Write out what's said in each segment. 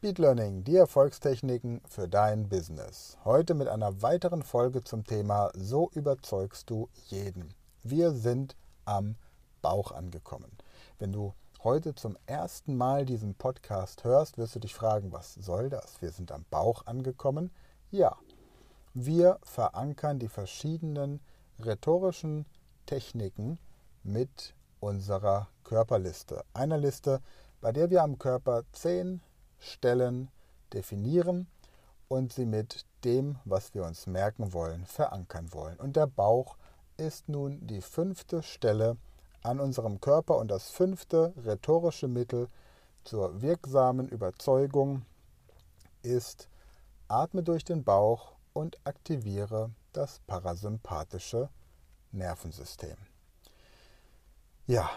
Speed Learning, die Erfolgstechniken für dein Business. Heute mit einer weiteren Folge zum Thema So überzeugst du jeden. Wir sind am Bauch angekommen. Wenn du heute zum ersten Mal diesen Podcast hörst, wirst du dich fragen, was soll das? Wir sind am Bauch angekommen. Ja, wir verankern die verschiedenen rhetorischen Techniken mit unserer Körperliste. Einer Liste, bei der wir am Körper zehn Stellen definieren und sie mit dem, was wir uns merken wollen, verankern wollen. Und der Bauch ist nun die fünfte Stelle an unserem Körper und das fünfte rhetorische Mittel zur wirksamen Überzeugung ist, atme durch den Bauch und aktiviere das parasympathische Nervensystem. Ja,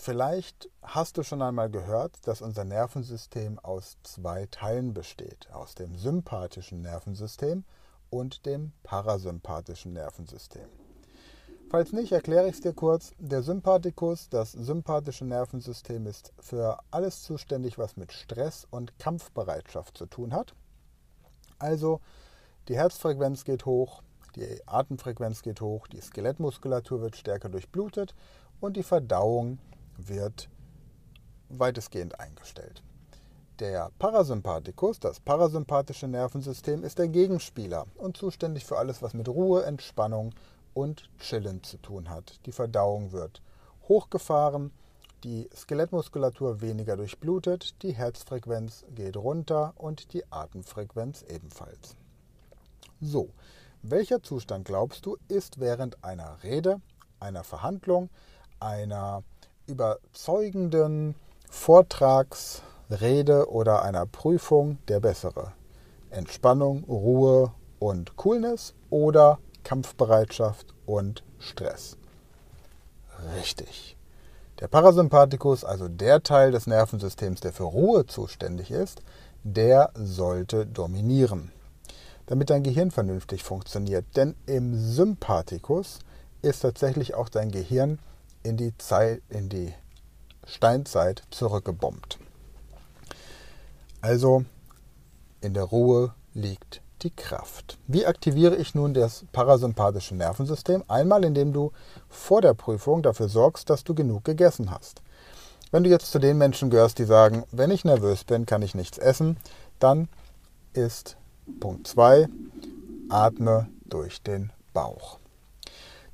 Vielleicht hast du schon einmal gehört, dass unser Nervensystem aus zwei Teilen besteht, aus dem sympathischen Nervensystem und dem parasympathischen Nervensystem. Falls nicht, erkläre ich es dir kurz. Der Sympathikus, das sympathische Nervensystem, ist für alles zuständig, was mit Stress und Kampfbereitschaft zu tun hat. Also die Herzfrequenz geht hoch, die Atemfrequenz geht hoch, die Skelettmuskulatur wird stärker durchblutet und die Verdauung wird weitestgehend eingestellt. Der Parasympathikus, das parasympathische Nervensystem, ist der Gegenspieler und zuständig für alles, was mit Ruhe, Entspannung und Chillen zu tun hat. Die Verdauung wird hochgefahren, die Skelettmuskulatur weniger durchblutet, die Herzfrequenz geht runter und die Atemfrequenz ebenfalls. So, welcher Zustand glaubst du ist während einer Rede, einer Verhandlung, einer überzeugenden Vortrags, Rede oder einer Prüfung der bessere? Entspannung, Ruhe und Coolness oder Kampfbereitschaft und Stress? Richtig. Der Parasympathikus, also der Teil des Nervensystems, der für Ruhe zuständig ist, der sollte dominieren, damit dein Gehirn vernünftig funktioniert. Denn im Sympathikus ist tatsächlich auch dein Gehirn in die, Zeit, in die Steinzeit zurückgebombt. Also in der Ruhe liegt die Kraft. Wie aktiviere ich nun das parasympathische Nervensystem? Einmal, indem du vor der Prüfung dafür sorgst, dass du genug gegessen hast. Wenn du jetzt zu den Menschen gehörst, die sagen, wenn ich nervös bin, kann ich nichts essen, dann ist Punkt 2, atme durch den Bauch.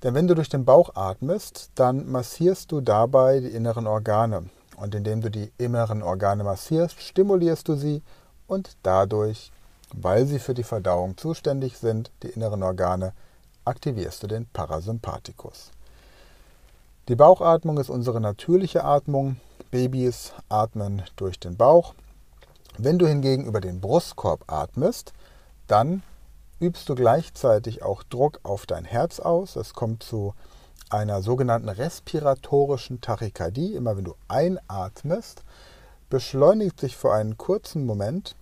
Denn wenn du durch den Bauch atmest, dann massierst du dabei die inneren Organe. Und indem du die inneren Organe massierst, stimulierst du sie und dadurch, weil sie für die Verdauung zuständig sind, die inneren Organe, aktivierst du den Parasympathikus. Die Bauchatmung ist unsere natürliche Atmung. Babys atmen durch den Bauch. Wenn du hingegen über den Brustkorb atmest, dann übst du gleichzeitig auch Druck auf dein Herz aus. Es kommt zu einer sogenannten respiratorischen Tachykardie. Immer wenn du einatmest, beschleunigt sich für einen kurzen Moment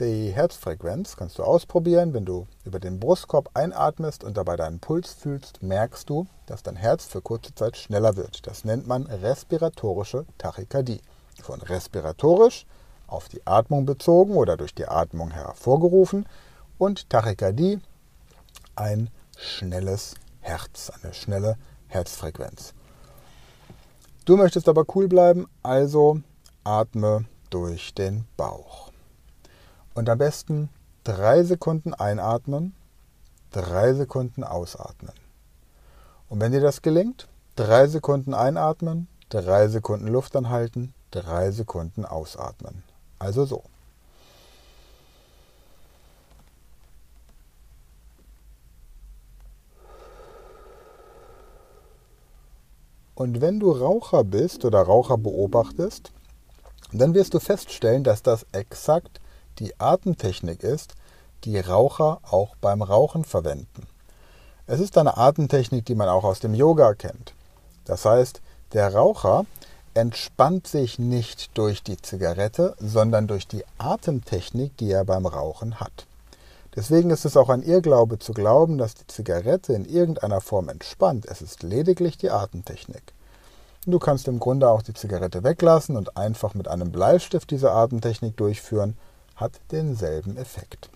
die Herzfrequenz. Kannst du ausprobieren. Wenn du über den Brustkorb einatmest und dabei deinen Puls fühlst, merkst du, dass dein Herz für kurze Zeit schneller wird. Das nennt man respiratorische Tachykardie. Von respiratorisch auf die Atmung bezogen oder durch die Atmung hervorgerufen und Tachykardie, ein schnelles Herz, eine schnelle Herzfrequenz. Du möchtest aber cool bleiben, also atme durch den Bauch. Und am besten drei Sekunden einatmen, drei Sekunden ausatmen. Und wenn dir das gelingt, drei Sekunden einatmen, drei Sekunden Luft anhalten, drei Sekunden ausatmen. Also so. Und wenn du Raucher bist oder Raucher beobachtest, dann wirst du feststellen, dass das exakt die Atemtechnik ist, die Raucher auch beim Rauchen verwenden. Es ist eine Atemtechnik, die man auch aus dem Yoga kennt. Das heißt, der Raucher entspannt sich nicht durch die Zigarette, sondern durch die Atemtechnik, die er beim Rauchen hat. Deswegen ist es auch ein Irrglaube zu glauben, dass die Zigarette in irgendeiner Form entspannt. Es ist lediglich die Atemtechnik. Du kannst im Grunde auch die Zigarette weglassen und einfach mit einem Bleistift diese Atemtechnik durchführen, hat denselben Effekt.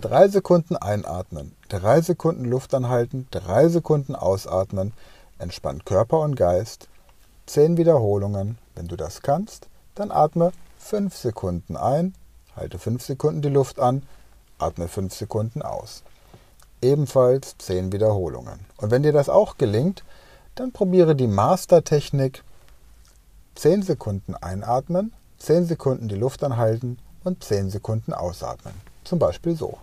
Drei Sekunden einatmen, drei Sekunden Luft anhalten, drei Sekunden ausatmen, entspannt Körper und Geist. Zehn Wiederholungen. Wenn du das kannst, dann atme fünf Sekunden ein, halte fünf Sekunden die Luft an, atme fünf Sekunden aus. Ebenfalls zehn Wiederholungen. Und wenn dir das auch gelingt, dann probiere die Master-Technik. 10 Sekunden einatmen, 10 Sekunden die Luft anhalten und 10 Sekunden ausatmen. Zum Beispiel so.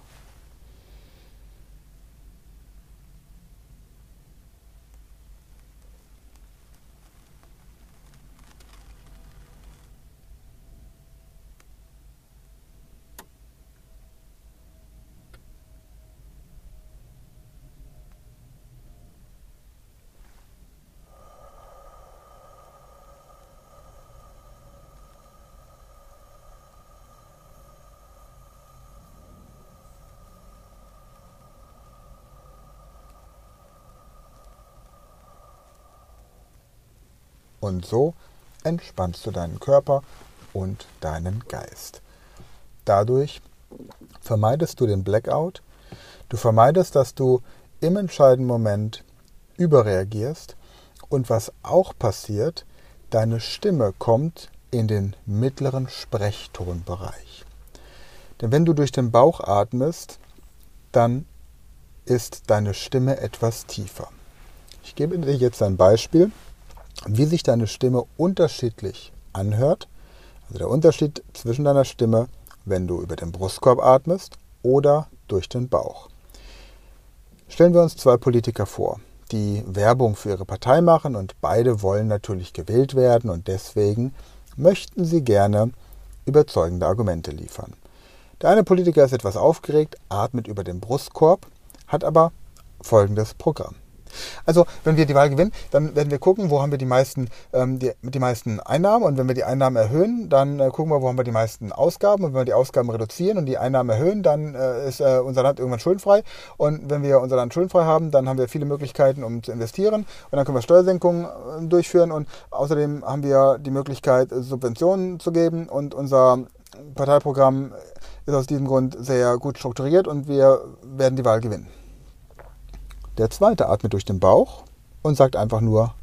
Und so entspannst du deinen Körper und deinen Geist. Dadurch vermeidest du den Blackout, du vermeidest, dass du im entscheidenden Moment überreagierst und was auch passiert, deine Stimme kommt in den mittleren Sprechtonbereich. Denn wenn du durch den Bauch atmest, dann ist deine Stimme etwas tiefer. Ich gebe dir jetzt ein Beispiel wie sich deine Stimme unterschiedlich anhört. Also der Unterschied zwischen deiner Stimme, wenn du über den Brustkorb atmest oder durch den Bauch. Stellen wir uns zwei Politiker vor, die Werbung für ihre Partei machen und beide wollen natürlich gewählt werden und deswegen möchten sie gerne überzeugende Argumente liefern. Der eine Politiker ist etwas aufgeregt, atmet über den Brustkorb, hat aber folgendes Programm. Also wenn wir die Wahl gewinnen, dann werden wir gucken, wo haben wir die meisten, ähm, die, die meisten Einnahmen. Und wenn wir die Einnahmen erhöhen, dann äh, gucken wir, wo haben wir die meisten Ausgaben. Und wenn wir die Ausgaben reduzieren und die Einnahmen erhöhen, dann äh, ist äh, unser Land irgendwann schuldenfrei. Und wenn wir unser Land schuldenfrei haben, dann haben wir viele Möglichkeiten, um zu investieren. Und dann können wir Steuersenkungen äh, durchführen. Und außerdem haben wir die Möglichkeit, Subventionen zu geben. Und unser Parteiprogramm ist aus diesem Grund sehr gut strukturiert. Und wir werden die Wahl gewinnen. Der zweite atmet durch den Bauch und sagt einfach nur,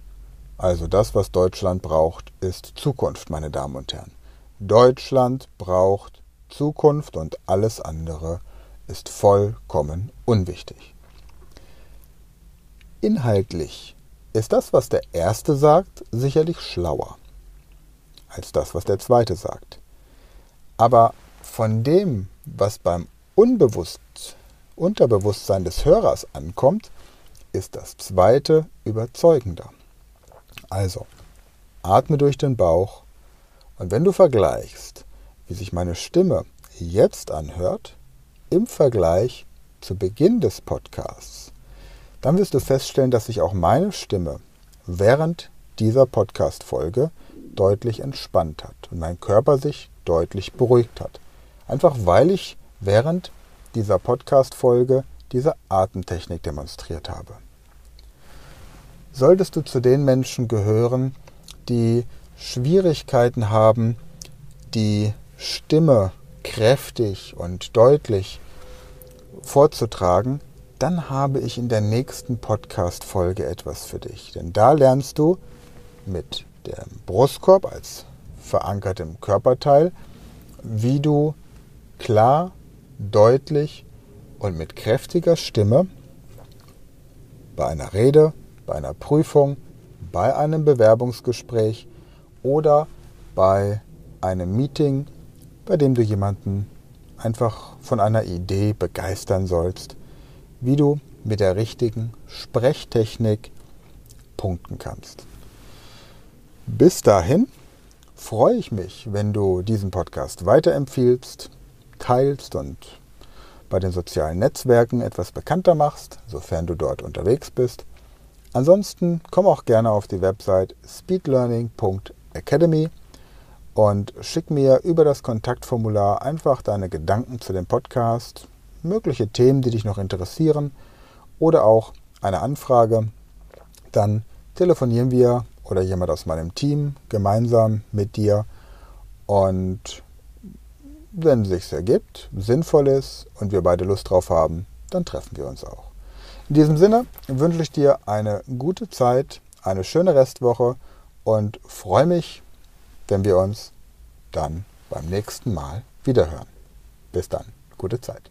also das, was Deutschland braucht, ist Zukunft, meine Damen und Herren. Deutschland braucht Zukunft und alles andere ist vollkommen unwichtig. Inhaltlich ist das, was der Erste sagt, sicherlich schlauer als das, was der Zweite sagt. Aber von dem, was beim Unbewusst, Unterbewusstsein des Hörers ankommt, ist das zweite überzeugender. Also, atme durch den Bauch und wenn du vergleichst, wie sich meine Stimme jetzt anhört, im Vergleich zu Beginn des Podcasts, dann wirst du feststellen, dass sich auch meine Stimme während dieser Podcast-Folge deutlich entspannt hat und mein Körper sich deutlich beruhigt hat. Einfach weil ich während dieser Podcast-Folge diese Atemtechnik demonstriert habe solltest du zu den Menschen gehören, die Schwierigkeiten haben, die Stimme kräftig und deutlich vorzutragen, dann habe ich in der nächsten Podcast-Folge etwas für dich. Denn da lernst du mit dem Brustkorb als verankertem Körperteil, wie du klar, deutlich und mit kräftiger Stimme bei einer Rede bei einer Prüfung, bei einem Bewerbungsgespräch oder bei einem Meeting, bei dem du jemanden einfach von einer Idee begeistern sollst, wie du mit der richtigen Sprechtechnik punkten kannst. Bis dahin freue ich mich, wenn du diesen Podcast weiterempfiehlst, teilst und bei den sozialen Netzwerken etwas bekannter machst, sofern du dort unterwegs bist. Ansonsten komm auch gerne auf die Website speedlearning.academy und schick mir über das Kontaktformular einfach deine Gedanken zu dem Podcast, mögliche Themen, die dich noch interessieren oder auch eine Anfrage. Dann telefonieren wir oder jemand aus meinem Team gemeinsam mit dir und wenn es sich ergibt, sinnvoll ist und wir beide Lust drauf haben, dann treffen wir uns auch. In diesem Sinne wünsche ich dir eine gute Zeit, eine schöne Restwoche und freue mich, wenn wir uns dann beim nächsten Mal wiederhören. Bis dann, gute Zeit.